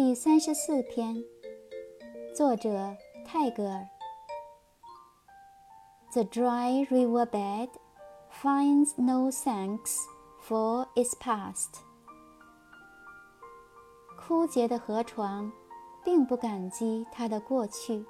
第三十四篇作者泰戈尔 the dry riverbed finds no thanks for its past 枯竭的河床并不感激它的过去